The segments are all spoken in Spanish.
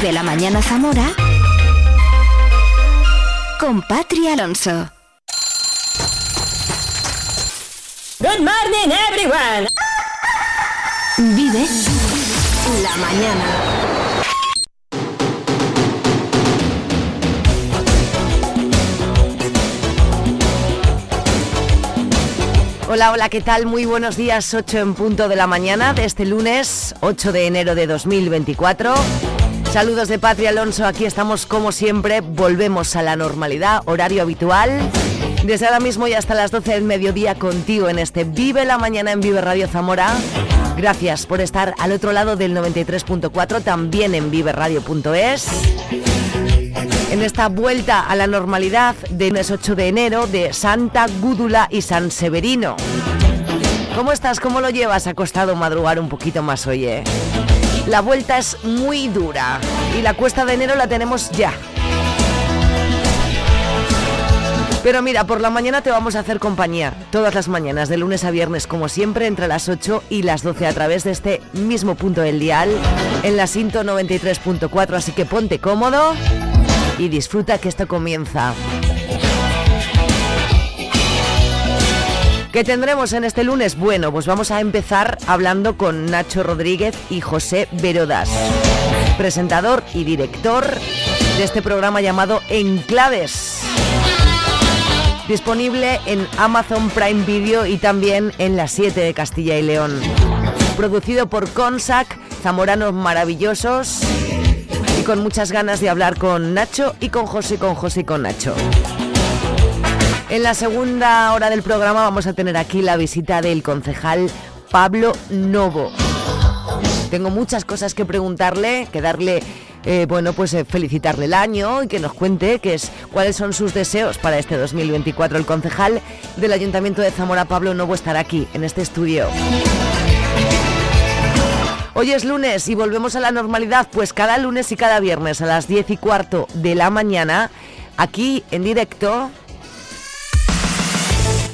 Vive la mañana Zamora con Patri Alonso. Good morning everyone. Vive la mañana. Hola, hola, ¿qué tal? Muy buenos días, 8 en punto de la mañana de este lunes 8 de enero de 2024. Saludos de Patria Alonso, aquí estamos como siempre, volvemos a la normalidad, horario habitual. Desde ahora mismo y hasta las 12 del mediodía contigo en este Vive la Mañana en Vive Radio Zamora. Gracias por estar al otro lado del 93.4, también en viveradio.es. En esta vuelta a la normalidad del mes 8 de enero de Santa Gúdula y San Severino. ¿Cómo estás? ¿Cómo lo llevas? Ha costado madrugar un poquito más hoy, ¿eh? La vuelta es muy dura y la cuesta de enero la tenemos ya. Pero mira, por la mañana te vamos a hacer compañía. Todas las mañanas, de lunes a viernes, como siempre, entre las 8 y las 12 a través de este mismo punto del dial, en la Cinto 93.4. Así que ponte cómodo y disfruta que esto comienza. ¿Qué tendremos en este lunes? Bueno, pues vamos a empezar hablando con Nacho Rodríguez y José Verodas, presentador y director de este programa llamado Enclaves. Disponible en Amazon Prime Video y también en las 7 de Castilla y León. Producido por Consac, zamoranos maravillosos y con muchas ganas de hablar con Nacho y con José, con José y con Nacho. En la segunda hora del programa vamos a tener aquí la visita del concejal Pablo Novo. Tengo muchas cosas que preguntarle, que darle, eh, bueno, pues eh, felicitarle el año y que nos cuente es, cuáles son sus deseos para este 2024. El concejal del Ayuntamiento de Zamora, Pablo Novo, estará aquí, en este estudio. Hoy es lunes y volvemos a la normalidad, pues cada lunes y cada viernes a las 10 y cuarto de la mañana, aquí en directo,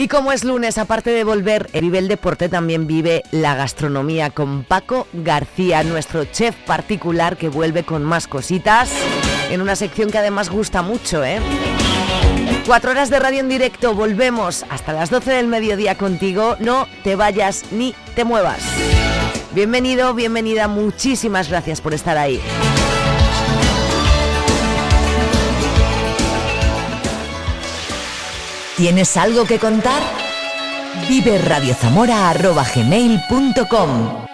y como es lunes, aparte de volver, vive el deporte, también vive la gastronomía con Paco García, nuestro chef particular que vuelve con más cositas en una sección que además gusta mucho, ¿eh? Cuatro horas de radio en directo, volvemos hasta las 12 del mediodía contigo, no te vayas ni te muevas. Bienvenido, bienvenida, muchísimas gracias por estar ahí. ¿Tienes algo que contar? Vive radiozamora.gmail.com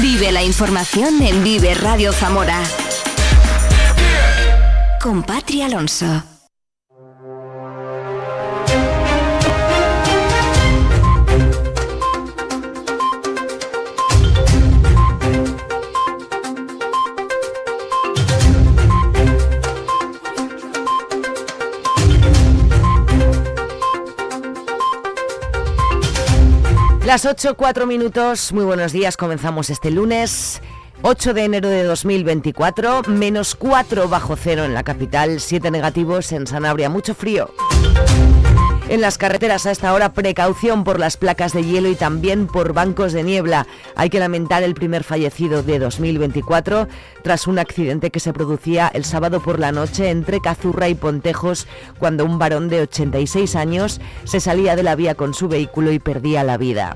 Vive la información en Vive Radio Zamora. Con Patria Alonso. Las 8, 4 minutos, muy buenos días, comenzamos este lunes. 8 de enero de 2024, menos 4 bajo cero en la capital, 7 negativos en Sanabria, mucho frío. En las carreteras a esta hora, precaución por las placas de hielo y también por bancos de niebla. Hay que lamentar el primer fallecido de 2024 tras un accidente que se producía el sábado por la noche entre Cazurra y Pontejos cuando un varón de 86 años se salía de la vía con su vehículo y perdía la vida.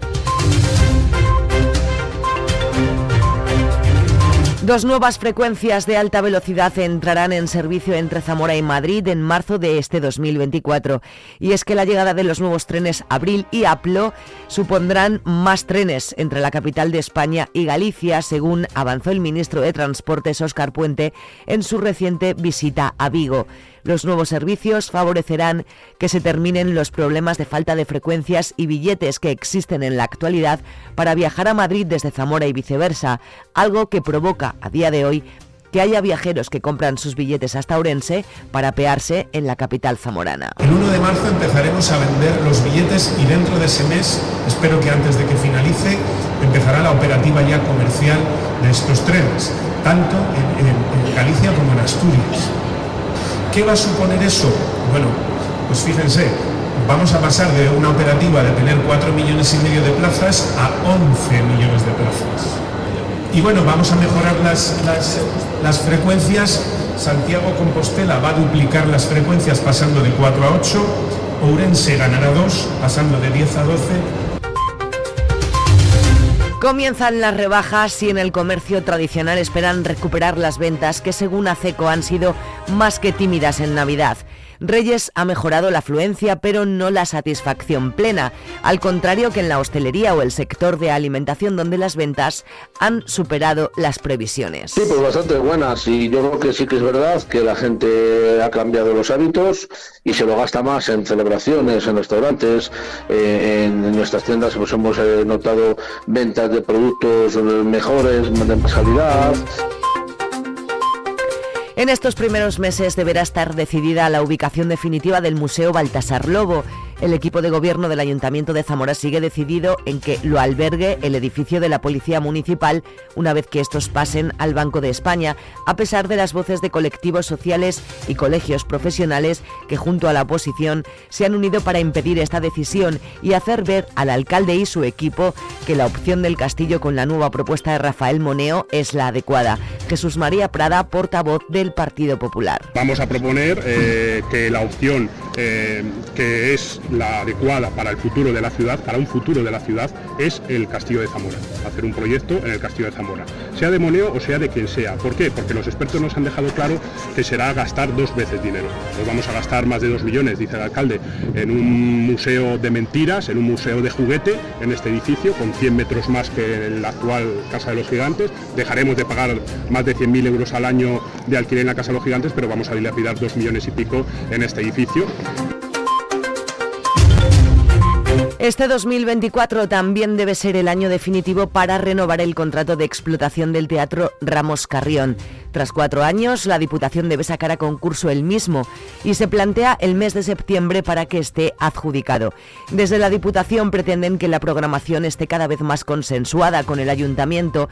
Dos nuevas frecuencias de alta velocidad entrarán en servicio entre Zamora y Madrid en marzo de este 2024. Y es que la llegada de los nuevos trenes Abril y Aplo supondrán más trenes entre la capital de España y Galicia, según avanzó el ministro de Transportes Óscar Puente en su reciente visita a Vigo. Los nuevos servicios favorecerán que se terminen los problemas de falta de frecuencias y billetes que existen en la actualidad para viajar a Madrid desde Zamora y viceversa, algo que provoca a día de hoy que haya viajeros que compran sus billetes hasta Ourense para pearse en la capital zamorana. El 1 de marzo empezaremos a vender los billetes y dentro de ese mes, espero que antes de que finalice, empezará la operativa ya comercial de estos trenes, tanto en Galicia como en Asturias. ¿Qué va a suponer eso? Bueno, pues fíjense, vamos a pasar de una operativa de tener 4 millones y medio de plazas a 11 millones de plazas. Y bueno, vamos a mejorar las, las, frecuencias. Santiago Compostela va a duplicar las frecuencias pasando de 4 a 8. Ourense ganará 2, pasando de 10 a 12. Comienzan las rebajas y en el comercio tradicional esperan recuperar las ventas que según ACECO han sido más que tímidas en Navidad. Reyes ha mejorado la afluencia, pero no la satisfacción plena, al contrario que en la hostelería o el sector de alimentación donde las ventas han superado las previsiones. Sí, pues bastante buenas y yo creo que sí que es verdad que la gente ha cambiado los hábitos y se lo gasta más en celebraciones, en restaurantes, eh, en nuestras tiendas pues hemos eh, notado ventas de productos mejores, de más calidad. En estos primeros meses deberá estar decidida la ubicación definitiva del Museo Baltasar Lobo. El equipo de gobierno del Ayuntamiento de Zamora sigue decidido en que lo albergue el edificio de la Policía Municipal una vez que estos pasen al Banco de España, a pesar de las voces de colectivos sociales y colegios profesionales que junto a la oposición se han unido para impedir esta decisión y hacer ver al alcalde y su equipo que la opción del castillo con la nueva propuesta de Rafael Moneo es la adecuada. Jesús María Prada, portavoz del Partido Popular. Vamos a proponer eh, que la opción eh, que es la adecuada para el futuro de la ciudad, para un futuro de la ciudad, es el Castillo de Zamora. Hacer un proyecto en el Castillo de Zamora, sea de Moneo o sea de quien sea. ¿Por qué? Porque los expertos nos han dejado claro que será gastar dos veces dinero. Nos vamos a gastar más de dos millones, dice el alcalde, en un museo de mentiras, en un museo de juguete, en este edificio, con 100 metros más que en la actual Casa de los Gigantes. Dejaremos de pagar más de 100.000 euros al año de alquiler en la Casa de los Gigantes, pero vamos a dilapidar dos millones y pico en este edificio. Este 2024 también debe ser el año definitivo para renovar el contrato de explotación del Teatro Ramos Carrión. Tras cuatro años, la Diputación debe sacar a concurso el mismo y se plantea el mes de septiembre para que esté adjudicado. Desde la Diputación pretenden que la programación esté cada vez más consensuada con el Ayuntamiento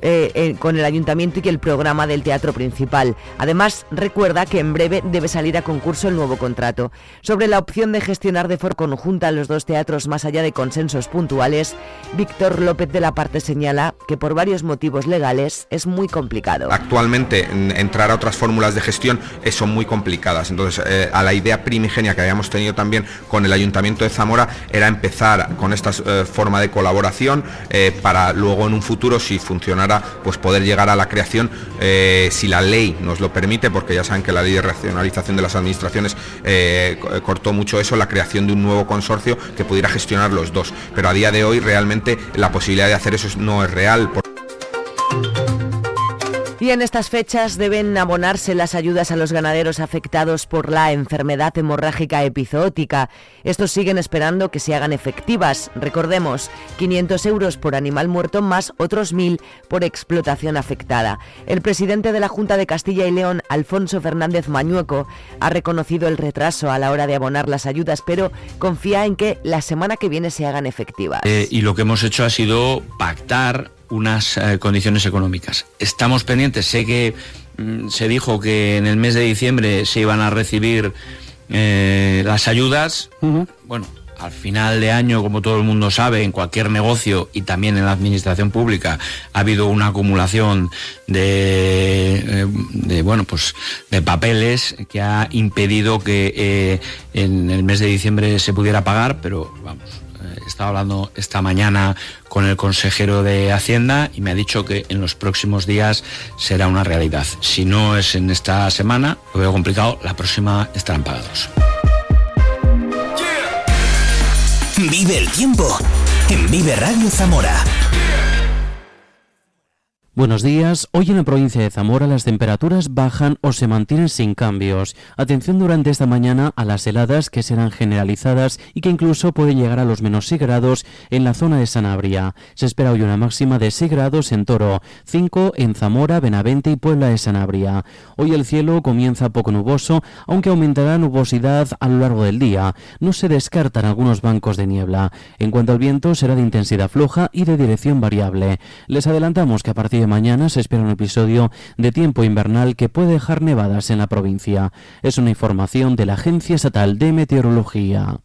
eh, eh, con el ayuntamiento y que el programa del teatro principal. Además, recuerda que en breve debe salir a concurso el nuevo contrato. Sobre la opción de gestionar de forma conjunta los dos teatros más allá de consensos puntuales, Víctor López de la Parte señala que por varios motivos legales es muy complicado. Actualmente entrar a otras fórmulas de gestión eh, son muy complicadas. Entonces, a la idea primigenia que habíamos tenido también con el Ayuntamiento de Zamora era empezar con esta forma de colaboración para luego en un futuro, si funcionara pues poder llegar a la creación, eh, si la ley nos lo permite, porque ya saben que la ley de racionalización de las administraciones eh, cortó mucho eso, la creación de un nuevo consorcio que pudiera gestionar los dos. Pero a día de hoy realmente la posibilidad de hacer eso no es real. Y en estas fechas deben abonarse las ayudas a los ganaderos afectados por la enfermedad hemorrágica epizootica. Estos siguen esperando que se hagan efectivas. Recordemos, 500 euros por animal muerto más otros 1.000 por explotación afectada. El presidente de la Junta de Castilla y León, Alfonso Fernández Mañueco, ha reconocido el retraso a la hora de abonar las ayudas, pero confía en que la semana que viene se hagan efectivas. Eh, y lo que hemos hecho ha sido pactar unas eh, condiciones económicas. Estamos pendientes, sé que mm, se dijo que en el mes de diciembre se iban a recibir eh, las ayudas. Bueno, al final de año, como todo el mundo sabe, en cualquier negocio y también en la administración pública ha habido una acumulación de, eh, de bueno, pues de papeles que ha impedido que en el mes de diciembre se pudiera pagar, pero vamos, estaba hablando esta mañana con el consejero de Hacienda y me ha dicho que en los próximos días será una realidad. Si no es en esta semana, lo veo complicado, la próxima estarán pagados. Vive el tiempo en Vive Radio Zamora Buenos días. Hoy en la provincia de Zamora las temperaturas bajan o se mantienen sin cambios. Atención durante esta mañana a las heladas que serán generalizadas y que incluso pueden llegar a los menos 6 grados en la zona de Sanabria. Se espera hoy una máxima de 6 grados en Toro, 5 en Zamora, Benavente y Puebla de Sanabria. Hoy el cielo comienza poco nuboso, aunque aumentará nubosidad a lo largo del día. No se descartan algunos bancos de niebla. En cuanto al viento, será de intensidad floja y de dirección variable. Les adelantamos que a partir de mañana se espera un episodio de tiempo invernal que puede dejar nevadas en la provincia. Es una información de la Agencia Estatal de Meteorología.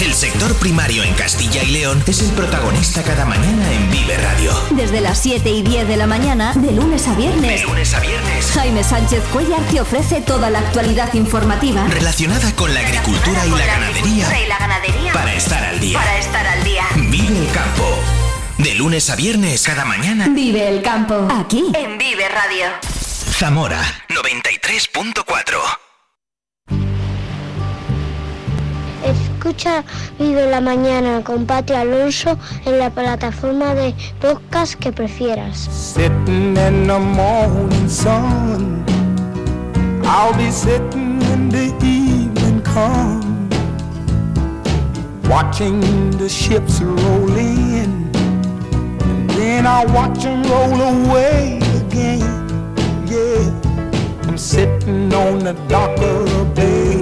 El sector primario en Castilla y León es el protagonista cada mañana en Vive Radio. Desde las 7 y 10 de la mañana, de lunes a viernes. De lunes a viernes. Jaime Sánchez Cuellar te ofrece toda la actualidad informativa relacionada con la agricultura, y, la ganadería, y la ganadería para estar al día. Para estar al día. Vive el campo. De lunes a viernes, cada mañana. Vive el campo. Aquí, en Vive Radio. Zamora 93.4. Escucha Vive la Mañana con Pati Alonso en la plataforma de podcast que prefieras. Sitting in the morning sun, I'll be sitting in the evening come, watching the ships roll in, and then I'll watch them roll away again. Yeah, I'm sitting on the dock of the bay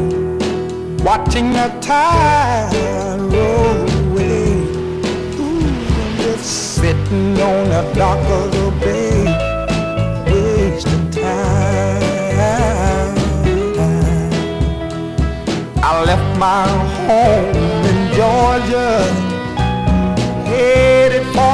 watching the tide roll away. Ooh, I'm just sitting on the dock of the bay, wasting time. I left my home in Georgia,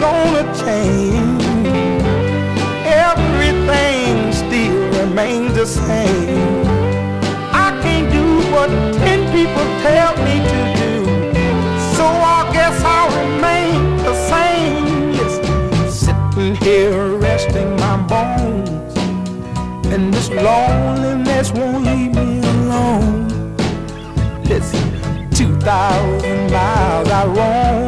Gonna change everything still remains the same. I can't do what ten people tell me to do, so I guess I'll remain the same. Yes, sitting here resting my bones, and this loneliness won't leave me alone. Listen, two thousand miles I roam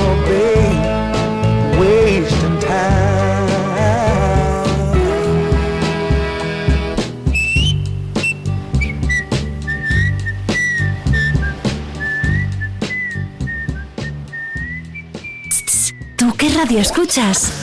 radio escuchas?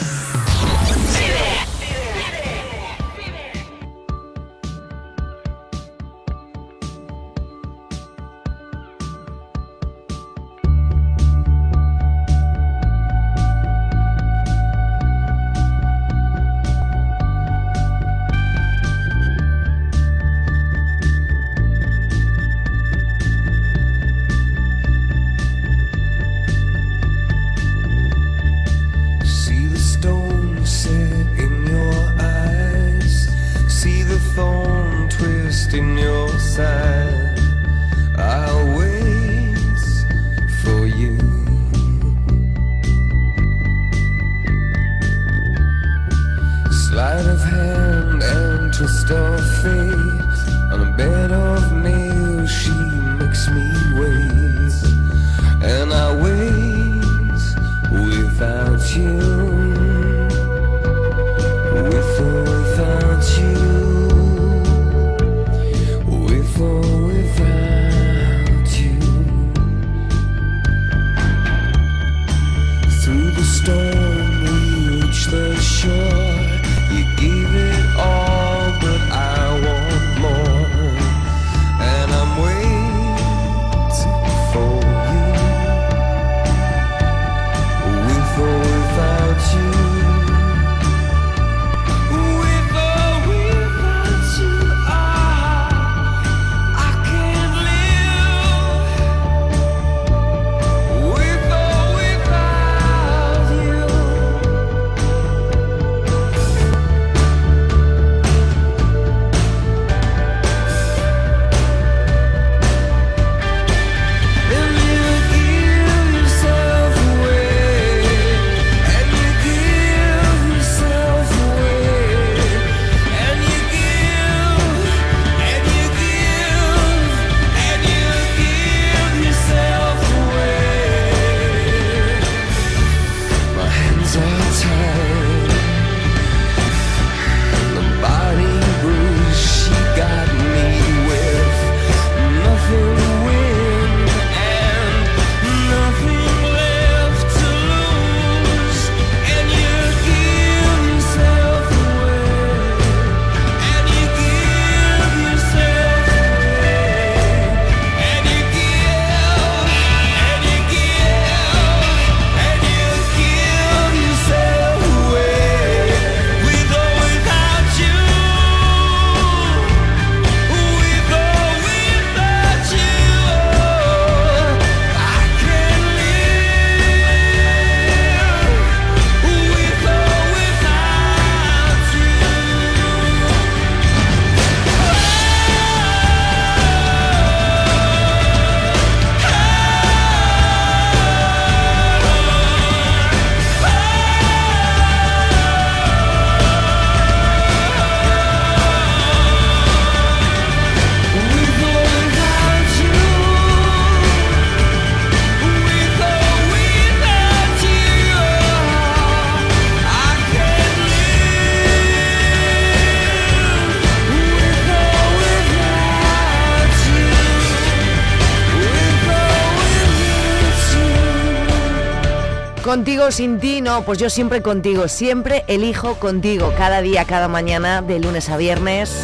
Contigo, sin ti, no, pues yo siempre contigo, siempre elijo contigo, cada día, cada mañana, de lunes a viernes,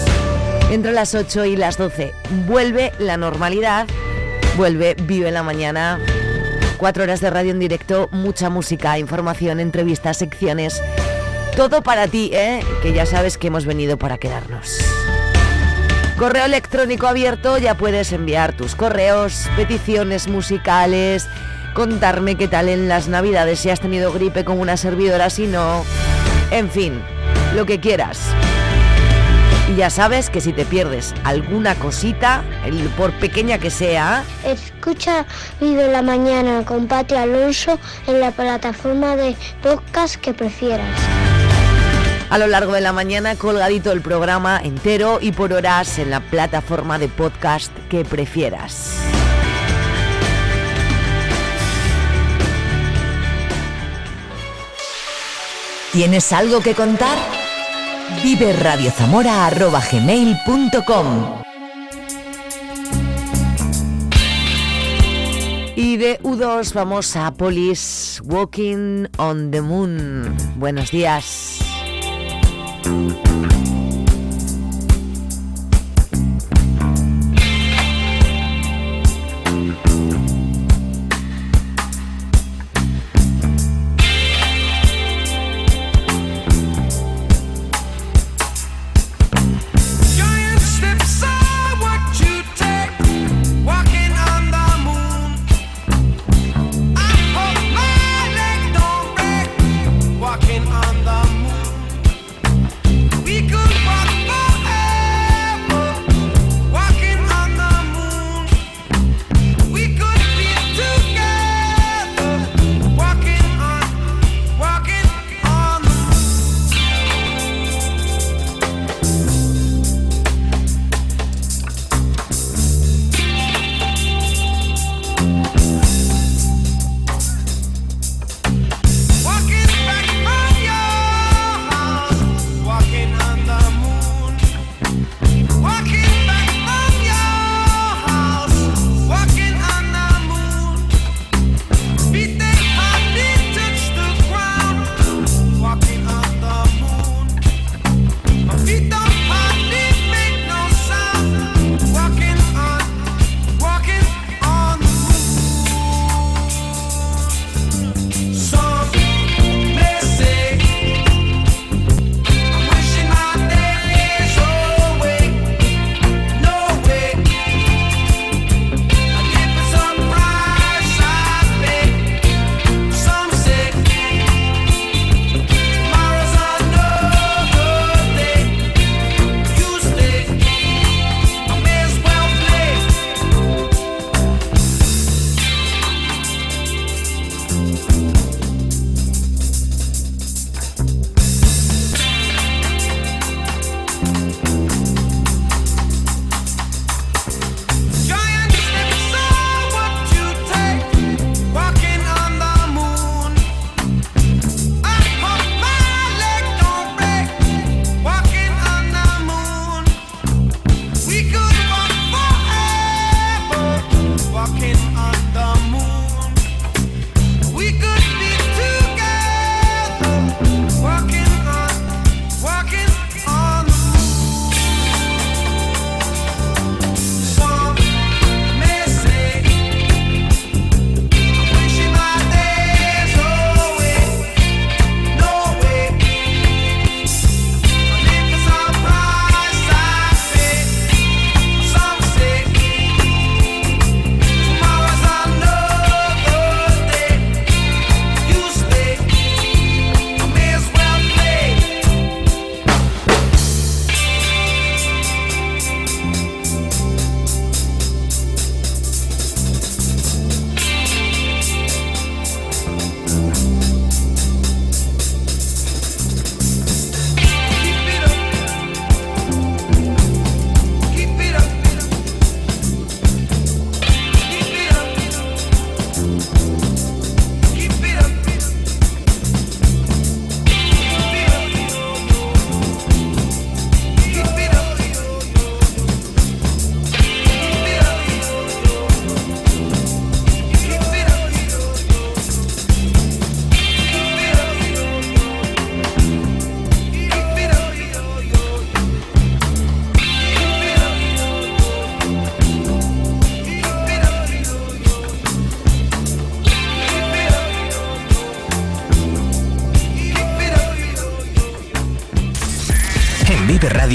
entre las 8 y las 12. Vuelve la normalidad, vuelve Vive la Mañana, cuatro horas de radio en directo, mucha música, información, entrevistas, secciones, todo para ti, ¿eh? que ya sabes que hemos venido para quedarnos. Correo electrónico abierto, ya puedes enviar tus correos, peticiones musicales, contarme qué tal en las navidades, si has tenido gripe como una servidora, si no, en fin, lo que quieras. Y ya sabes que si te pierdes alguna cosita, el- por pequeña que sea, Escucha Vive la Mañana con Pati Alonso en la plataforma de podcast que prefieras. a lo largo de la mañana colgadito el programa entero y por horas en la plataforma de podcast que prefieras. ¿Tienes algo que contar? Vive Y de U2 vamos a Police Walking on the Moon. Buenos días.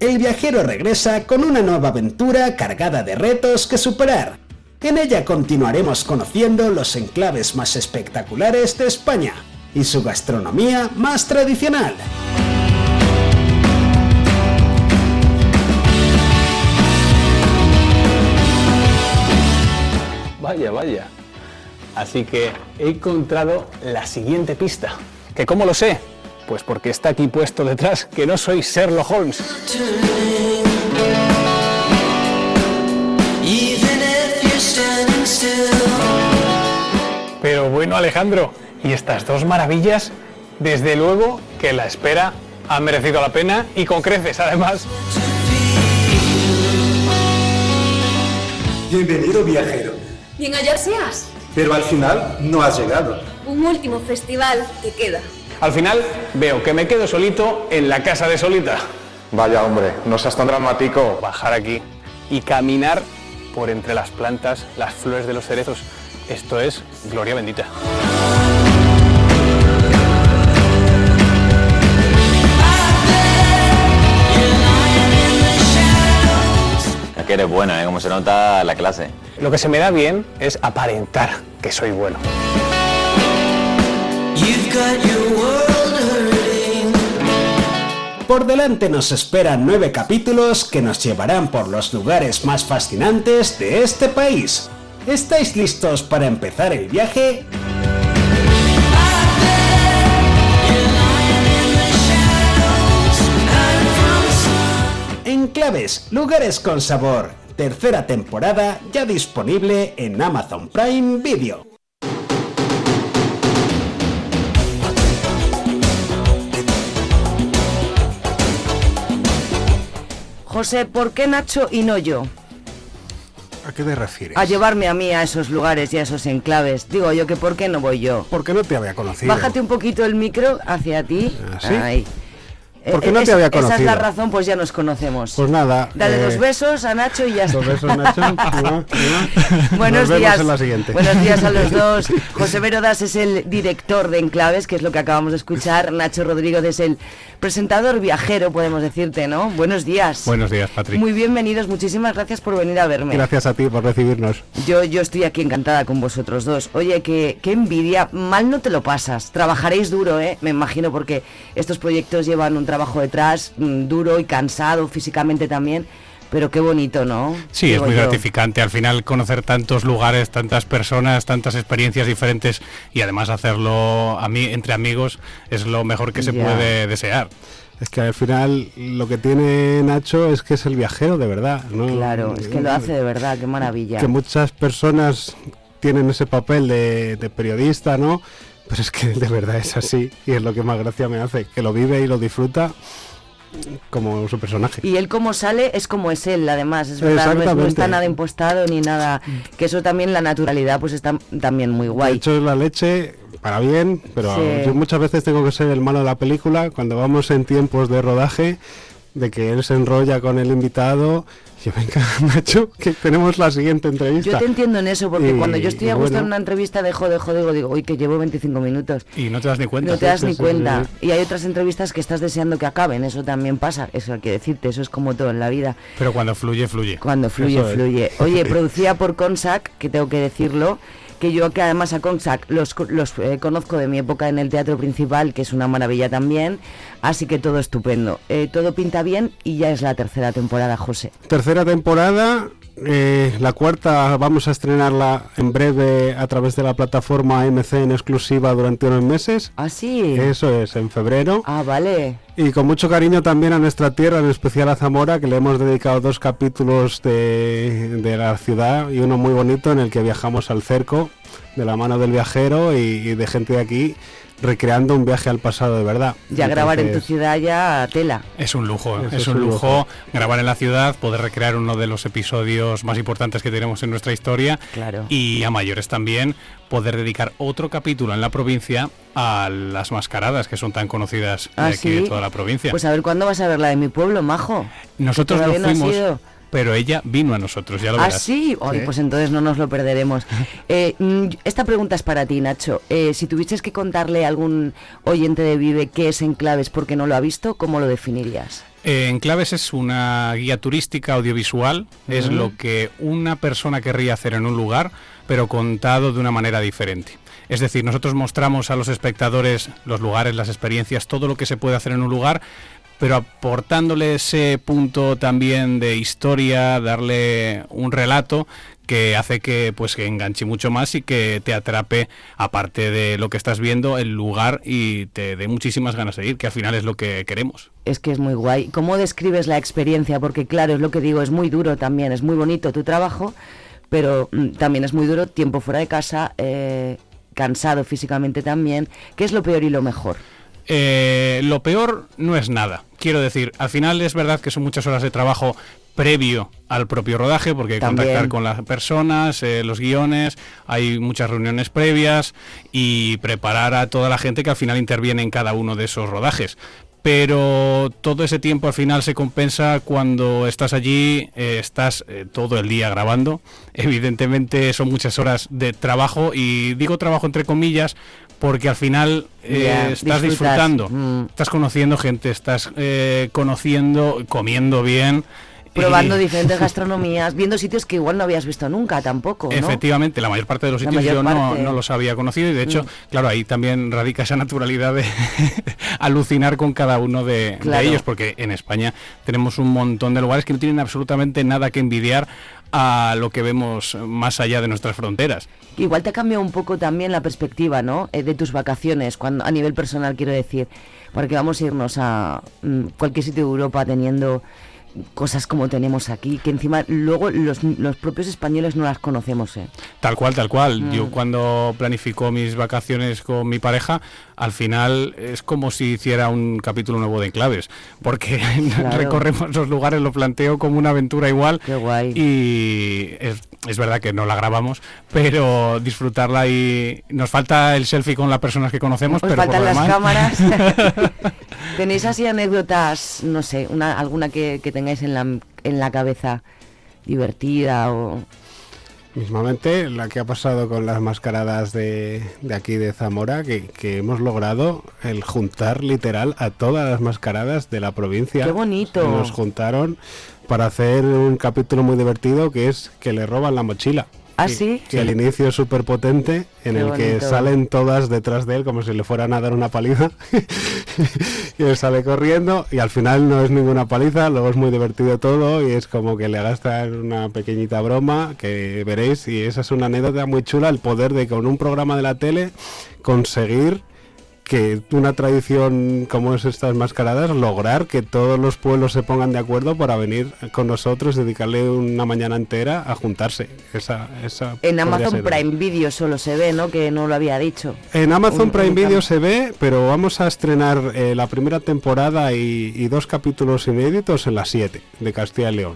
El viajero regresa con una nueva aventura cargada de retos que superar. En ella continuaremos conociendo los enclaves más espectaculares de España y su gastronomía más tradicional. Vaya, vaya. Así que he encontrado la siguiente pista. ¿Que cómo lo sé? Pues porque está aquí puesto detrás que no soy Sherlock Holmes. Pero bueno, Alejandro, y estas dos maravillas, desde luego que la espera ha merecido la pena y con creces además. Bienvenido viajero. Bien allá seas. Pero al final no has llegado. Un último festival te queda. Al final veo que me quedo solito en la casa de Solita. Vaya hombre, no seas tan dramático. Bajar aquí y caminar por entre las plantas, las flores de los cerezos. Esto es gloria bendita. que eres bueno, ¿eh? Como se nota la clase. Lo que se me da bien es aparentar que soy bueno. Por delante nos esperan nueve capítulos que nos llevarán por los lugares más fascinantes de este país. ¿Estáis listos para empezar el viaje? Enclaves, lugares con sabor. Tercera temporada ya disponible en Amazon Prime Video. José, ¿por qué Nacho y no yo? ¿A qué te refieres? A llevarme a mí a esos lugares y a esos enclaves. Digo yo que ¿por qué no voy yo? Porque no te había conocido. Bájate un poquito el micro hacia ti. ¿Ah? Ahí. ¿Por qué Eh, no te había Esa es conocido? la razón, pues ya nos conocemos. Pues nada. Dale eh, dos besos a Nacho y ya está. Dos besos, Nacho. Buenos Nos vemos días. en la siguiente. Buenos días a los dos. José Verodas es el director de Enclaves, que es lo que acabamos de escuchar. Nacho Rodríguez es el presentador viajero, podemos decirte, ¿no? Buenos días. Buenos días, Patrick. Muy bienvenidos, muchísimas gracias por venir a verme. Gracias a ti por recibirnos. Yo, yo estoy aquí encantada con vosotros dos. Oye, qué, qué envidia. Mal no te lo pasas. Trabajaréis duro, ¿eh? Me imagino, porque estos proyectos llevan un trabajo detrás mm, duro y cansado físicamente también. Pero qué bonito, ¿no? Sí, es Digo muy yo. gratificante. Al final conocer tantos lugares, tantas personas, tantas experiencias diferentes y además hacerlo a mí, entre amigos es lo mejor que se Ya. puede desear. Es que al final lo que tiene Nacho es que es el viajero de verdad, ¿no? Claro, es que lo hace de verdad, qué maravilla. Que muchas personas tienen ese papel de, de periodista, ¿no? Pero es que de verdad es así y es lo que más gracia me hace, que lo vive y lo disfruta como su personaje. Y él como sale es como es él, además, es verdad, no, es- no Exactamente. está nada impostado ni nada, que eso también la naturalidad pues está también muy De guay. hecho es la leche para bien, pero Sí. yo muchas veces tengo que ser el malo de la película cuando vamos en tiempos de rodaje, de que él se enrolla con el invitado. Yo, venga, Nacho, que tenemos la siguiente entrevista. Yo te entiendo en eso, porque Y- cuando yo estoy a gusto bueno. en una entrevista dejo, dejo, digo, digo, uy, que llevo 25 minutos. Y no te das ni cuenta. No te das sí, ni sí, cuenta. sí. Y hay otras entrevistas que estás deseando que acaben, eso también pasa, eso hay que decirte, eso es como todo en la vida. Pero cuando fluye, fluye. Cuando fluye, Eso es. fluye. Oye, producida por Consac, que tengo que decirlo, que yo que además a Consac los, los eh, conozco de mi época en el teatro principal, que es una maravilla también, así que todo estupendo. Eh, todo pinta bien y ya es la tercera temporada, José. Tercera temporada, eh, la cuarta vamos a estrenarla en breve a través de la plataforma MC en exclusiva durante unos meses. ¿Ah, sí? Eso es, en febrero. Ah, vale. Y con mucho cariño también a nuestra tierra, en especial a Zamora, que le hemos dedicado dos capítulos de, de la ciudad y uno muy bonito en el que viajamos al cerco de la mano del viajero y, y de gente de aquí recreando un viaje al pasado de verdad. Ya grabar en tu ciudad ya tela. Es un lujo, Eso es, un lujo, grabar en la ciudad, poder recrear uno de los episodios más importantes que tenemos en nuestra historia Claro. y a mayores también poder dedicar otro capítulo en la provincia a las mascaradas que son tan conocidas de ¿Ah, aquí sí? de toda la provincia. Pues a ver cuándo vas a ver la de mi pueblo, majo. Nosotros no fuimos. Pero ella vino a nosotros, ya lo ¿Ah, verás. sí? Ay, pues entonces no nos lo perderemos. Eh, mm, esta pregunta es para ti, Nacho. Eh, si tuvieses que contarle a algún oyente de Vive qué es Enclaves porque no lo ha visto, ¿cómo lo definirías? Eh, Enclaves es una guía turística audiovisual, es lo que una persona querría hacer en un lugar, pero contado de una manera diferente. Es decir, nosotros mostramos a los espectadores los lugares, las experiencias, todo lo que se puede hacer en un lugar, pero aportándole ese punto también de historia, darle un relato que hace que pues que enganche mucho más y que te atrape aparte de lo que estás viendo el lugar y te dé muchísimas ganas de ir, que al final es lo que queremos. Es que es muy guay. ¿Cómo describes la experiencia? Porque claro, es lo que digo, es muy duro también, es muy bonito tu trabajo, pero mm, también es muy duro tiempo fuera de casa, eh, cansado físicamente también. ¿Qué es lo peor y lo mejor? Eh, lo peor no es nada. Quiero decir, al final es verdad que son muchas horas de trabajo previo al propio rodaje, porque hay que contactar con las personas, eh, los guiones, hay muchas reuniones previas y preparar a toda la gente que al final interviene en cada uno de esos rodajes. Pero todo ese tiempo al final se compensa cuando estás allí, eh, estás eh, todo el día grabando. Evidentemente son muchas horas de trabajo y digo trabajo entre comillas porque al final eh, estás disfrutas. disfrutando, Mm. estás conociendo gente, estás eh, conociendo, comiendo bien. Probando y- diferentes gastronomías, viendo sitios que igual no habías visto nunca tampoco, ¿no? Efectivamente, la mayor parte de los sitios yo no, los había conocido y de hecho, Mm. claro, ahí también radica esa naturalidad de alucinar con cada uno de, ellos, porque en España tenemos un montón de lugares que no tienen absolutamente nada que envidiar a lo que vemos más allá de nuestras fronteras. Igual te ha cambiado un poco también la perspectiva, ¿no? Eh, de tus vacaciones, cuando a nivel personal quiero decir, porque vamos a irnos a mm, cualquier sitio de Europa teniendo cosas como tenemos aquí, que encima luego los, los propios españoles no las conocemos, ¿eh? Tal cual, tal cual. Mm. Yo cuando planifico mis vacaciones con mi pareja, al final es como si hiciera un capítulo nuevo de Enclaves, porque Claro. recorremos los lugares, lo planteo como una aventura igual. Qué guay. Y es, es verdad que no la grabamos, pero disfrutarla y nos falta el selfie con las personas que conocemos, Os pero por faltan lo las demás- cámaras. ¿Tenéis así anécdotas, no sé, una, alguna que, que tengáis en la, en la cabeza divertida o... Mismamente la que ha pasado con las mascaradas de, de aquí de Zamora, que, que hemos logrado el juntar literal a todas las mascaradas de la provincia. ¡Qué bonito! Nos juntaron para hacer un capítulo muy divertido que es que le roban la mochila. ¿Ah, Que- sí? El inicio es súper potente, en Qué el que bonito. salen todas detrás de él como si le fueran a dar una paliza. y él sale corriendo y al final no es ninguna paliza, luego es muy divertido todo y es como que le gastan una pequeñita broma que veréis y esa es una anécdota muy chula, el poder de con un programa de la tele conseguir que una tradición como es estas mascaradas, lograr que todos los pueblos se pongan de acuerdo para venir con nosotros, dedicarle una mañana entera a juntarse. Esa, esa En Amazon. Prime Video solo se ve, ¿no? Que no lo había dicho. En Amazon Un- Prime un Video se ve, pero vamos a estrenar eh, la primera temporada y, y dos capítulos inéditos en las 7 de Castilla y León.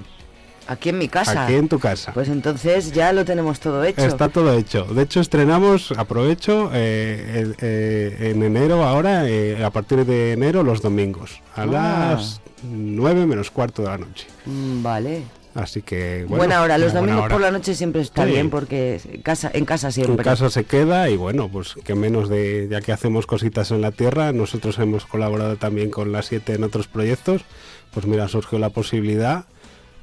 Aquí en mi casa. Aquí en tu casa. Pues entonces ya lo tenemos todo hecho. Está todo hecho. De hecho, estrenamos, aprovecho, eh, eh, en enero ahora, eh, a partir de enero, los domingos, a Ah. las 9 menos cuarto de la noche. Mm, vale. Así que, bueno, buena hora. Los domingos hora. por la noche siempre está Sí. bien porque en casa, en casa En siempre. casa se queda y bueno, pues que menos de, ya que hacemos cositas en la tierra, nosotros hemos colaborado también con la 7 en otros proyectos, pues mira, surgió la posibilidad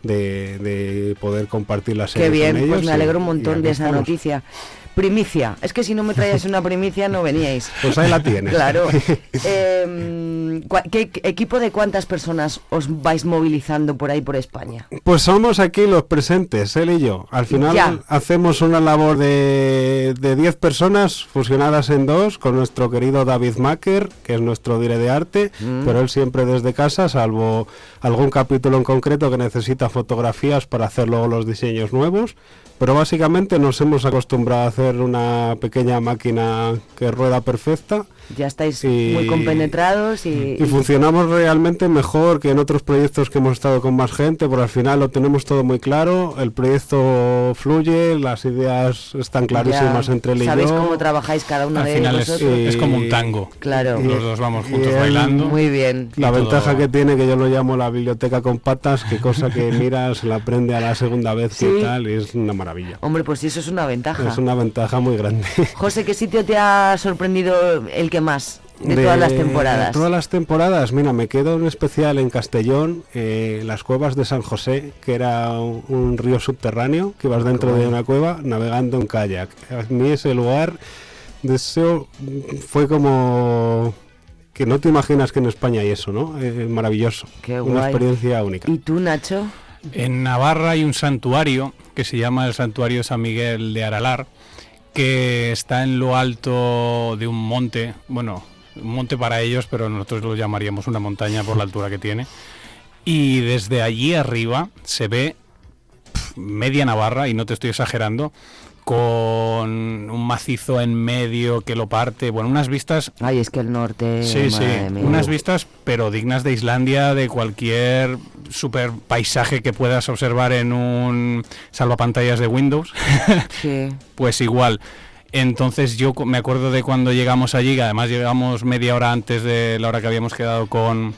de, de poder compartir la serie Qué bien, con ellos. pues me alegro un montón de esa estamos. noticia. Primicia. Es que si no me traíais una primicia no veníais. Pues ahí la tienes. Claro. Eh, cua- ¿qué equipo de cuántas personas os vais movilizando por ahí por España? Pues somos aquí los presentes, él y yo. Al final Ya. hacemos una labor de de 10 personas fusionadas en dos con nuestro querido David Macker, que es nuestro dire de arte, Mm. pero él siempre desde casa, salvo algún capítulo en concreto que necesita fotografías para hacer luego los diseños nuevos. Pero básicamente nos hemos acostumbrado a hacer una pequeña máquina que rueda perfecta. Ya estáis Y- muy compenetrados y, Y funcionamos realmente mejor que en otros proyectos que hemos estado con más gente, porque al final lo tenemos todo muy claro, el proyecto fluye, las ideas están clarísimas ya entre él y sabéis yo. cómo trabajáis cada uno Al de final es, vosotros. es como un tango. Claro. Los dos vamos Y juntos él- bailando. Muy bien. La Y todo- ventaja que tiene, que yo lo llamo la biblioteca con patas, que cosa que mira, se la aprende a la segunda vez Sí. y tal, y es una maravilla. Hombre, pues sí, eso es una ventaja. Es una ventaja muy grande. José, ¿qué sitio te ha sorprendido el que más de, todas las temporadas? Todas las temporadas, mira, me quedo en especial en Castellón, eh, las cuevas de San José, que era un, un río subterráneo, que vas dentro de una cueva navegando en kayak. A mí ese lugar, deseo, fue como que no te imaginas que en España hay eso, ¿no? Eh, maravilloso. Qué Una guay. experiencia única. ¿Y tú, Nacho? En Navarra hay un santuario que se llama el Santuario de San Miguel de Aralar, que está en lo alto de un monte, bueno, un monte para ellos, pero nosotros lo llamaríamos una montaña por la altura que tiene. Y desde allí arriba se ve media Navarra, y no te estoy exagerando, con un macizo en medio que lo parte, bueno, unas vistas Ay, es que el norte. Sí, sí, mía. unas vistas pero dignas de Islandia, de cualquier super paisaje que puedas observar en un salvapantallas de Windows. Sí. pues igual. Entonces yo me acuerdo de cuando llegamos allí, que además llegamos media hora antes de la hora que habíamos quedado con,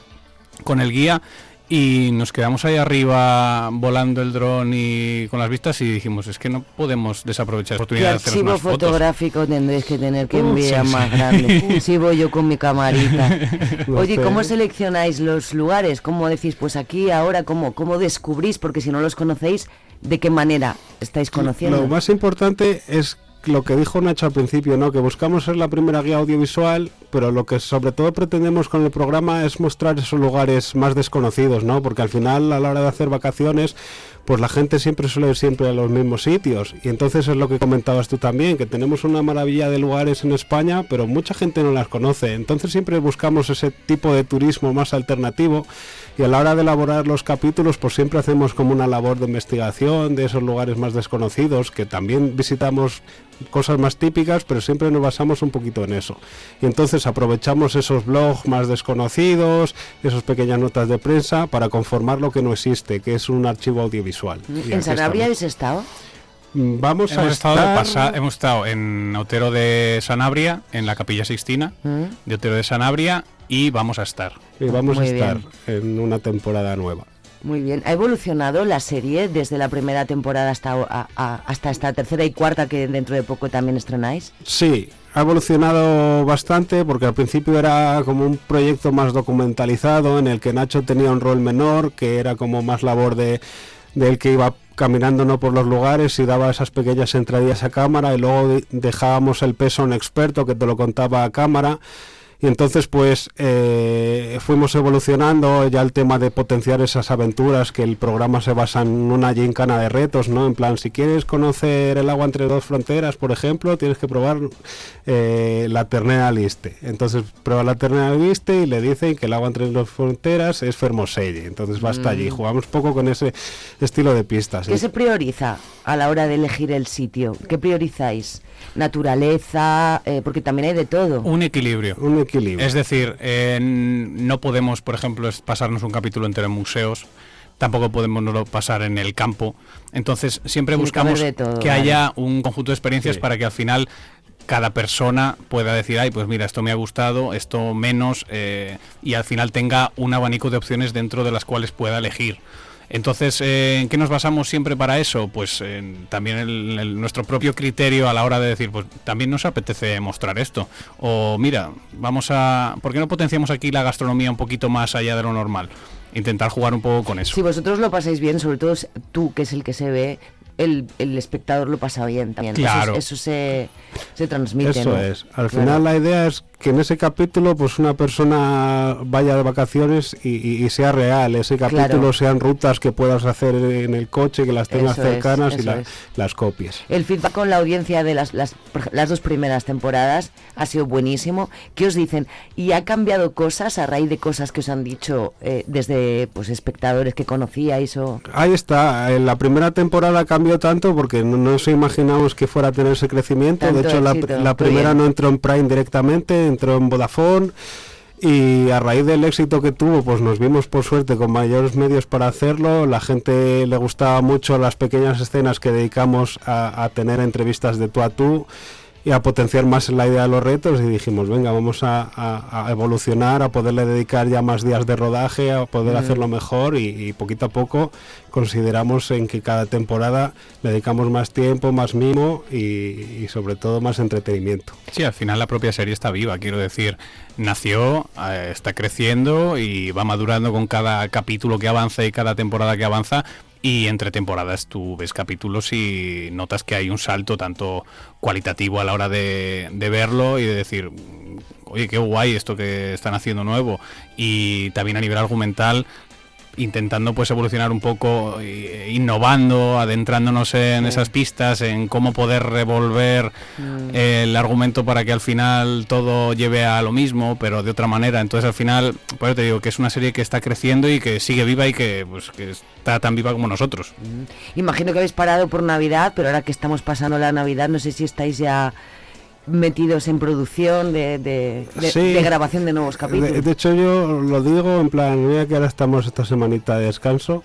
con el guía, y nos quedamos ahí arriba volando el dron y con las vistas y dijimos, es que no podemos desaprovechar la ¿Qué oportunidad de hacer archivo fotos. fotográfico tendréis que tener que Uh, enviar sí, más sí. grande? Sí, voy yo con mi camarita. Oye. ¿cómo seleccionáis los lugares? ¿Cómo decís, pues aquí, ahora, cómo, cómo descubrís? Porque si no los conocéis, ¿de qué manera estáis conociendo? Lo más importante es lo que dijo Nacho al principio, ¿no? Que buscamos ser la primera guía audiovisual, pero lo que sobre todo pretendemos con el programa es mostrar esos lugares más desconocidos, ¿no? Porque al final, a la hora de hacer vacaciones, pues la gente siempre suele ir siempre a los mismos sitios. Y entonces es lo que comentabas tú también, que tenemos una maravilla de lugares en España, pero mucha gente no las conoce. Entonces siempre buscamos ese tipo de turismo más alternativo. Y a la hora de elaborar los capítulos, pues siempre hacemos como una labor de investigación de esos lugares más desconocidos, que también visitamos cosas más típicas, pero siempre nos basamos un poquito en eso. Y entonces aprovechamos esos blogs más desconocidos, esas pequeñas notas de prensa, para conformar lo que no existe, que es un archivo audiovisual. Y ¿En Sanabria estamos. habéis estado? Mm, Vamos a estado, estar- pasa- hemos estado en Otero de Sanabria, en la Capilla Sixtina Mm. de Otero de Sanabria y vamos a estar. y vamos Muy a estar bien. en una temporada nueva. Muy bien. ¿Ha evolucionado la serie desde la primera temporada hasta, a- hasta esta tercera y cuarta que dentro de poco también estrenáis? Sí, ha evolucionado bastante porque al principio era como un proyecto más documentalizado en el que Nacho tenía un rol menor, que era como más labor de del que iba caminando no por los lugares y daba esas pequeñas entradillas a cámara y luego de- dejábamos el peso a un experto que te lo contaba a cámara y entonces pues eh, fuimos evolucionando ya el tema de potenciar esas aventuras que el programa se basa en una gincana de retos, ¿no? En plan, si quieres conocer el agua entre dos fronteras, por ejemplo, tienes que probar eh, la ternera liste. Entonces prueba la ternera liste y le dicen que el agua entre dos fronteras es Fermoselle. Entonces va hasta allí. Mm. Jugamos poco con ese estilo de pistas. ¿Qué se prioriza a la hora de elegir el sitio? ¿Qué priorizáis? ¿Naturaleza? Eh, porque también hay de todo. Un equilibrio. Un equilibrio. Es decir, eh, no podemos, por ejemplo, pasarnos un capítulo entero en museos, tampoco podemos no lo pasar en el campo. Entonces, siempre que buscamos todo, que vale. haya un conjunto de experiencias Sí. para que al final cada persona pueda decir, ay, pues mira, esto me ha gustado, esto menos, eh, y al final tenga un abanico de opciones dentro de las cuales pueda elegir. Entonces, eh, ¿en qué nos basamos siempre para eso? Pues en también el- el- nuestro propio criterio a la hora de decir, pues también nos apetece mostrar esto. O mira, vamos a... ¿Por qué no potenciamos aquí la gastronomía un poquito más allá de lo normal? Intentar jugar un poco con eso. Si vosotros lo pasáis bien, sobre todo tú, que es el que se ve, el, el espectador lo pasa bien también. Eso- Claro. Eso, se, se transmite. Eso ¿no? es. Al Claro. final la idea es que en ese capítulo pues una persona vaya de vacaciones y, y- y sea real, ese capítulo Claro. sean rutas que puedas hacer en el coche, que las tengas Eso es, cercanas y la- las copies. El feedback con la audiencia de las, las, las dos primeras temporadas ha sido buenísimo. ¿Qué os dicen? ¿Y ha cambiado cosas a raíz de cosas que os han dicho eh, desde pues espectadores que conocíais o...? Ahí está, en la primera temporada cambió tanto porque no nos imaginamos que fuera a tener ese crecimiento. Tanto de hecho, la, éxito, la qué primera bien. no entró en Prime directamente, entró en Vodafone. Y a raíz del éxito que tuvo, pues nos vimos por suerte con mayores medios para hacerlo. La gente le gustaba mucho las pequeñas escenas que dedicamos a, tener entrevistas de tú a tú y a potenciar más la idea de los retos y dijimos, venga, vamos a, a- a evolucionar, a poderle dedicar ya más días de rodaje, a poder Mm. hacerlo mejor y, y poquito a poco consideramos en que cada temporada le dedicamos más tiempo, más mimo y, y sobre todo más entretenimiento. Sí, al final la propia serie está viva, quiero decir, nació, eh, está creciendo y va madurando con cada capítulo que avanza y cada temporada que avanza. Y entre temporadas tú ves capítulos y notas que hay un salto tanto cualitativo a la hora de, verlo y de decir, "Mm, oye, qué guay esto que están haciendo nuevo. Y también a nivel argumental, intentando pues evolucionar un poco, eh, innovando, adentrándonos en esas pistas, en cómo poder revolver el argumento para que al final todo lleve a lo mismo, pero de otra manera. Entonces al final, por eso te digo que es una serie que está creciendo y que sigue viva y que, pues, que está tan viva como nosotros. Imagino que habéis parado por Navidad, pero ahora que estamos pasando la Navidad, no sé si estáis ya metidos en producción de, de- de- Sí. de grabación de nuevos capítulos. De, hecho yo lo digo en plan, mira que ahora estamos esta semanita de descanso,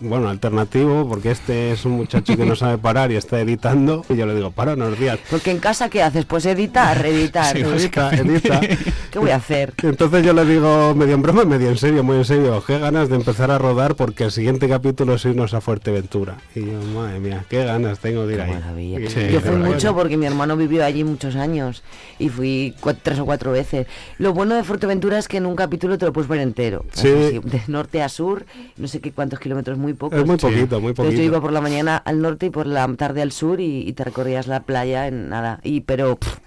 bueno, alternativo, porque este es un muchacho que no sabe parar y está editando, y yo le digo, para unos días. Porque en casa, ¿qué haces? Pues editar, editar. Sí, edita, edita. ¿Qué voy a hacer? Entonces yo le digo, medio en broma, medio en serio, muy en serio, qué ganas de empezar a rodar porque el siguiente capítulo es irnos a Fuerteventura. Y yo, madre mía, qué ganas tengo de ir ahí. Y- Yo fui mucho porque mi hermano vivió allí muchos años y fui cua- tres o cuatro veces. Lo bueno de Fuerteventura es que en un capítulo te lo puedes ver entero. Sí. Así, de norte a sur, no sé qué cuántos kilómetros, muy pocos. Es muy poquito, muy Entonces yo poquito. iba por la mañana al norte y por la tarde al sur y, y te recorrías la playa en nada. Y pero pff,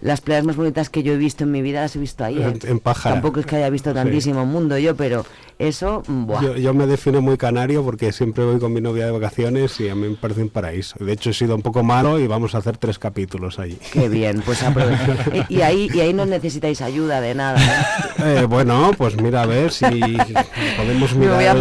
las playas más bonitas que yo he visto en mi vida las he visto ahí. ¿eh? En- en. Tampoco es que haya visto Sí. tantísimo mundo yo, pero eso, buah. Yo, yo me defino muy canario porque siempre voy con mi novia de vacaciones y a mí me parece un paraíso. De hecho he sido un poco malo y vamos a hacer tres capítulos allí. Qué bien, pues y, y ahí y ahí no necesitáis ayuda de nada. ¿eh? Eh, bueno, pues mira a ver si podemos mirar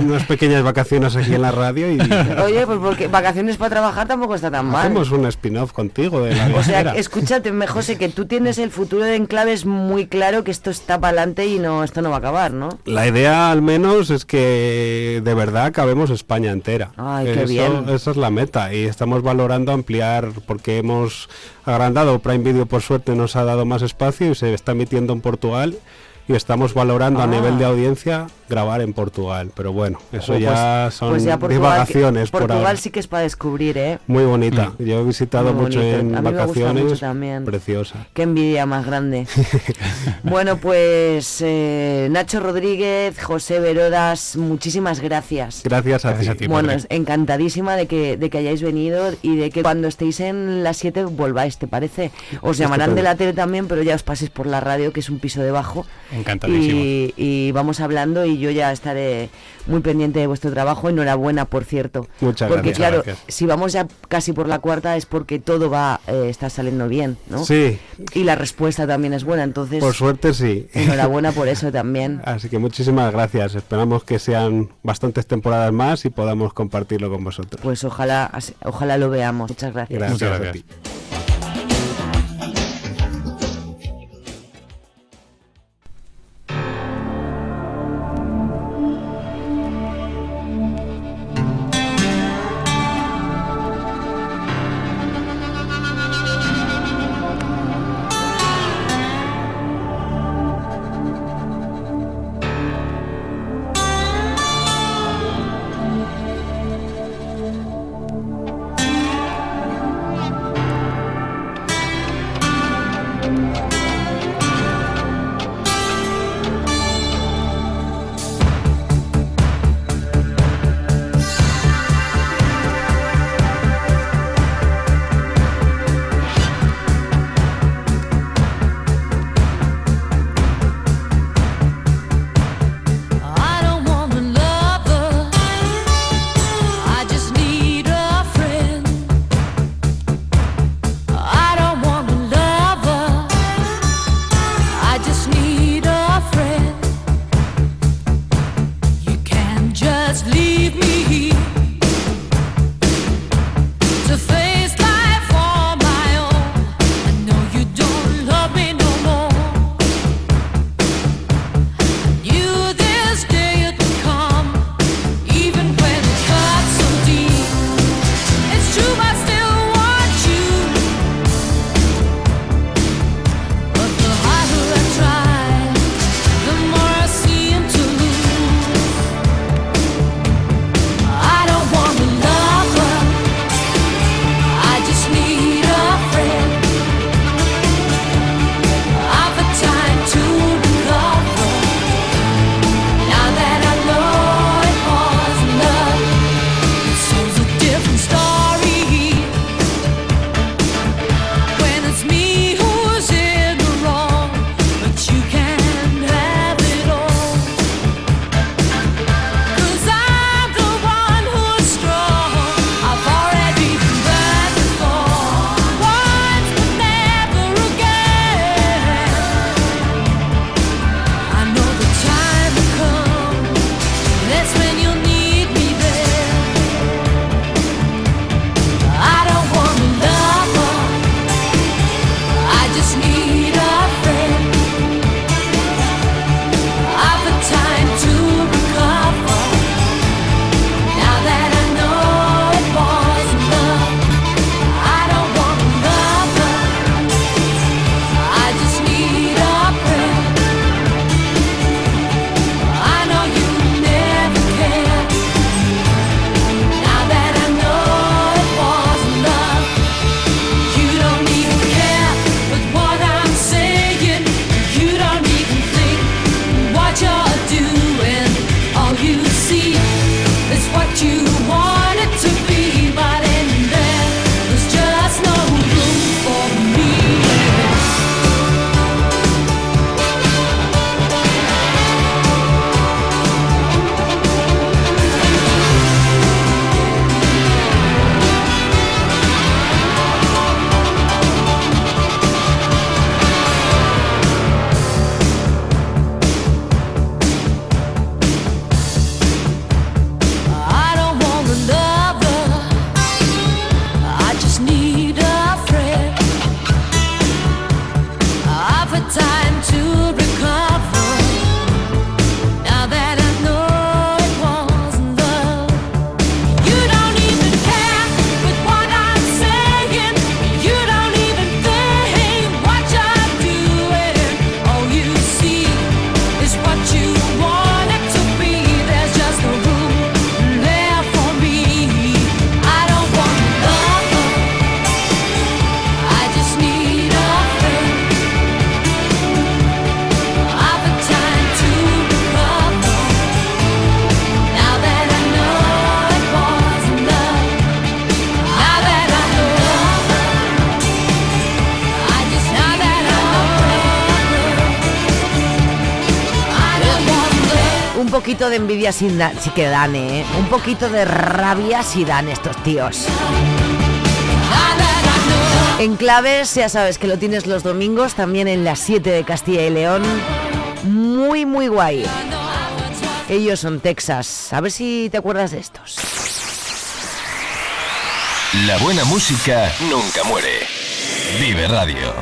unas pequeñas vacaciones aquí en la radio y Oye, pues porque vacaciones para trabajar tampoco está tan mal. hacemos un spin-off contigo de la O sea, escúchate, José, que tú tienes el futuro de Enclaves muy claro, que esto está para adelante y no esto no va a acabar, ¿no? La idea al menos es que de verdad acabemos España entera. Ay, qué Eso- bien. Esa es la meta y estamos valorando ampliar porque hemos agrandado. Prime Video por suerte nos ha dado más espacio y se está emitiendo en Portugal y estamos valorando a Ah. nivel de audiencia grabar en Portugal. Pero bueno, eso ya pues- son pues ya Portugal, divagaciones que- por Portugal ahora. sí que es para descubrir, ¿eh? Muy bonita. Yo he visitado Muy mucho bonito. en A mí me gusta vacaciones. mucho también. Preciosa. Qué envidia más grande. bueno, pues eh, Nacho Rodríguez, José Verodas, muchísimas gracias. Gracias a ti. Bueno, encantadísima de que, de que hayáis venido y de que cuando estéis en las 7 volváis, ¿te parece? Os llamarán de la tele también, pero ya os paséis por la radio, que es un piso debajo. Encantadísimo. Y, y vamos hablando y yo ya estaré muy pendiente de vuestro trabajo. Enhorabuena, por cierto. Muchas porque gracias. claro, Gracias. si vamos ya casi por la cuarta es porque todo va eh, está saliendo bien, ¿no? Sí. Y la respuesta también es buena, entonces Por suerte sí. enhorabuena por eso también. Así que muchísimas gracias. Esperamos que sean bastantes temporadas más y podamos compartirlo con vosotros. Pues ojalá ojalá lo veamos. Muchas gracias. Gracias a ti. Envidia sí, da- que dan, ¿eh? Un poquito de rabia sí dan estos tíos. En claves, ya sabes que lo tienes los domingos, también en las 7 de Castilla y León. Muy, muy guay. Ellos son Texas. A ver si te acuerdas de estos. La buena música nunca muere. Vive Radio.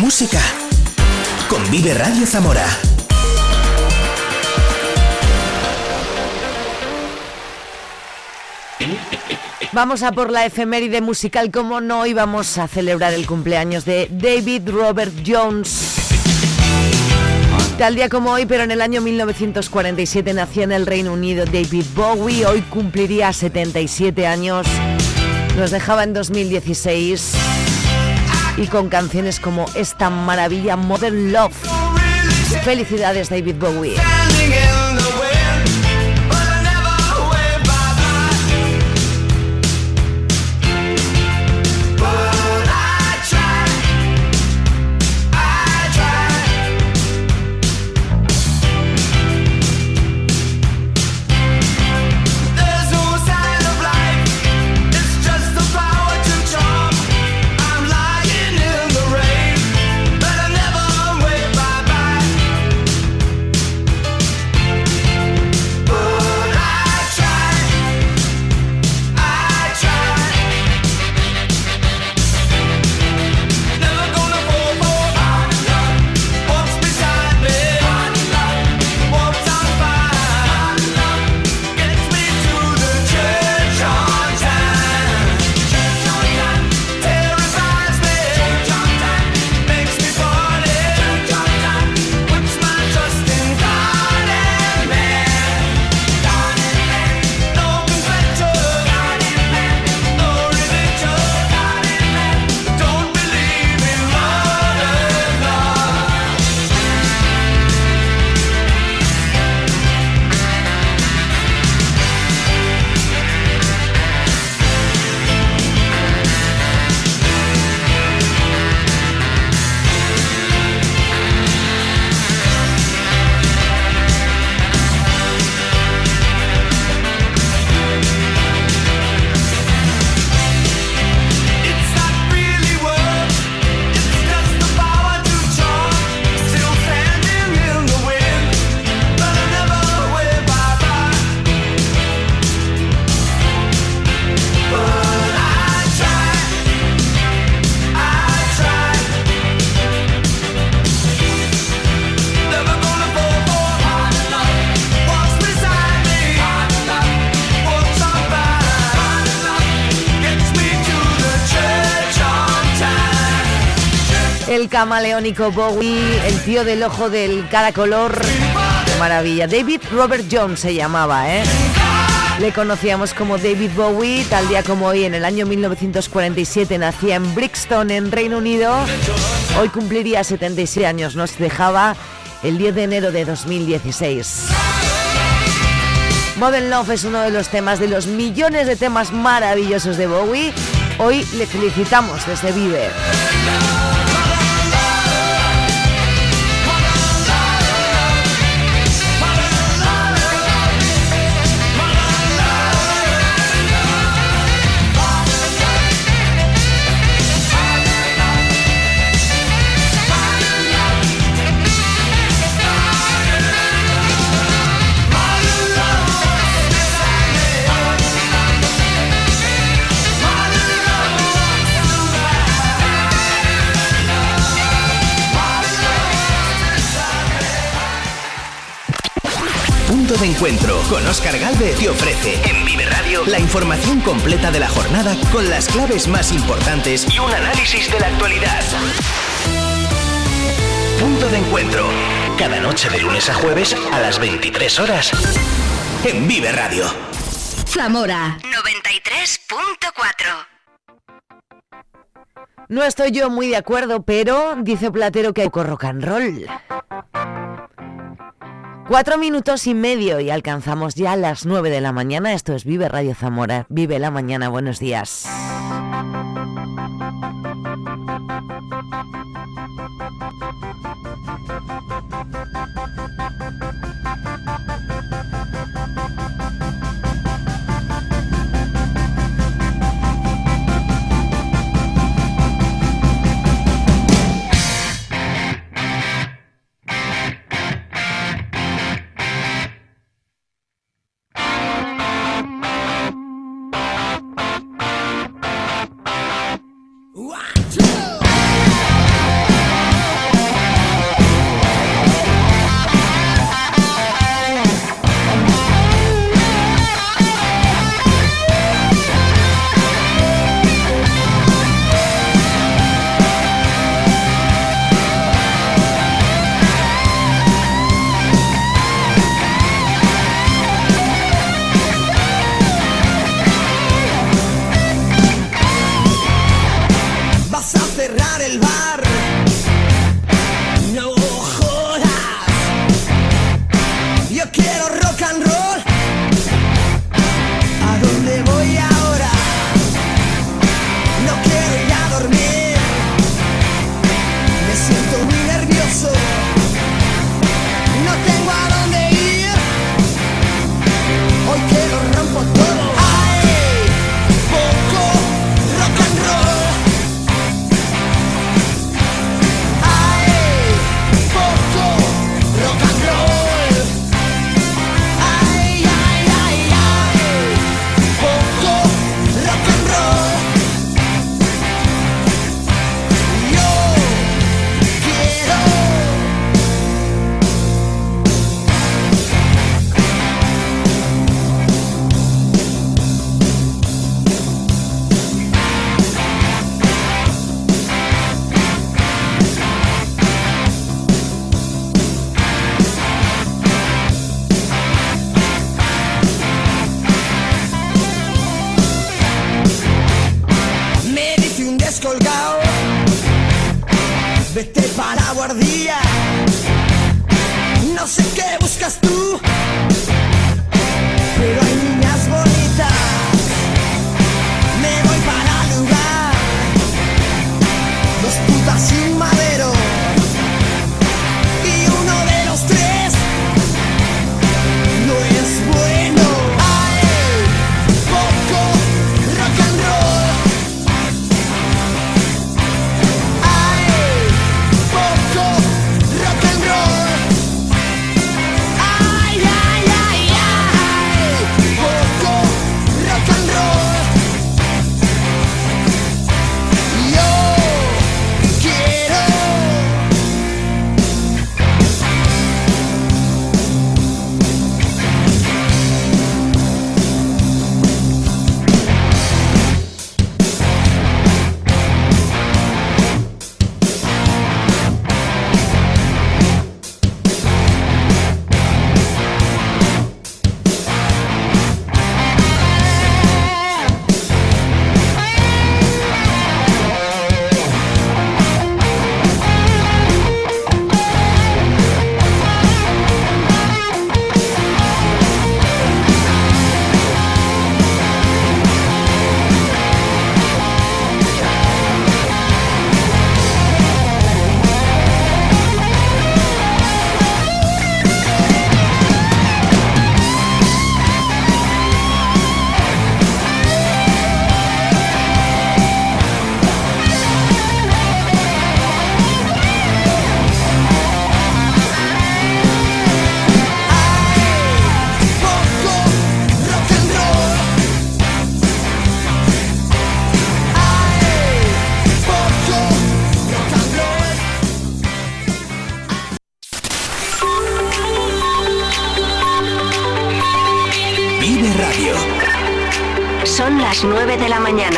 Música con Vive Radio Zamora. Vamos a por la efeméride musical, como no íbamos a celebrar el cumpleaños de David Robert Jones. Tal día como hoy, pero en el año 1947 nacía en el Reino Unido David Bowie, hoy cumpliría 77 años, nos dejaba en 2016 y con canciones como esta maravilla Modern Love. Felicidades David Bowie. Camaleónico Bowie, el tío del ojo del cada color. Maravilla. David Robert Jones se llamaba, ¿eh? Le conocíamos como David Bowie, tal día como hoy, en el año 1947, nacía en Brixton, en Reino Unido. Hoy cumpliría 76 años, nos dejaba el 10 de enero de 2016. Modern Love es uno de los temas, de los millones de temas maravillosos de Bowie. Hoy le felicitamos desde Vive. Con Oscar Galvez te ofrece en Vive Radio la información completa de la jornada con las claves más importantes y un análisis de la actualidad. Punto de encuentro. Cada noche de lunes a jueves a las 23 horas en Vive Radio. Zamora 93.4 No estoy yo muy de acuerdo, pero dice Platero que hay rock and roll. Cuatro minutos y medio y alcanzamos ya las nueve de la mañana. Esto es Vive Radio Zamora. Vive la mañana. Buenos días.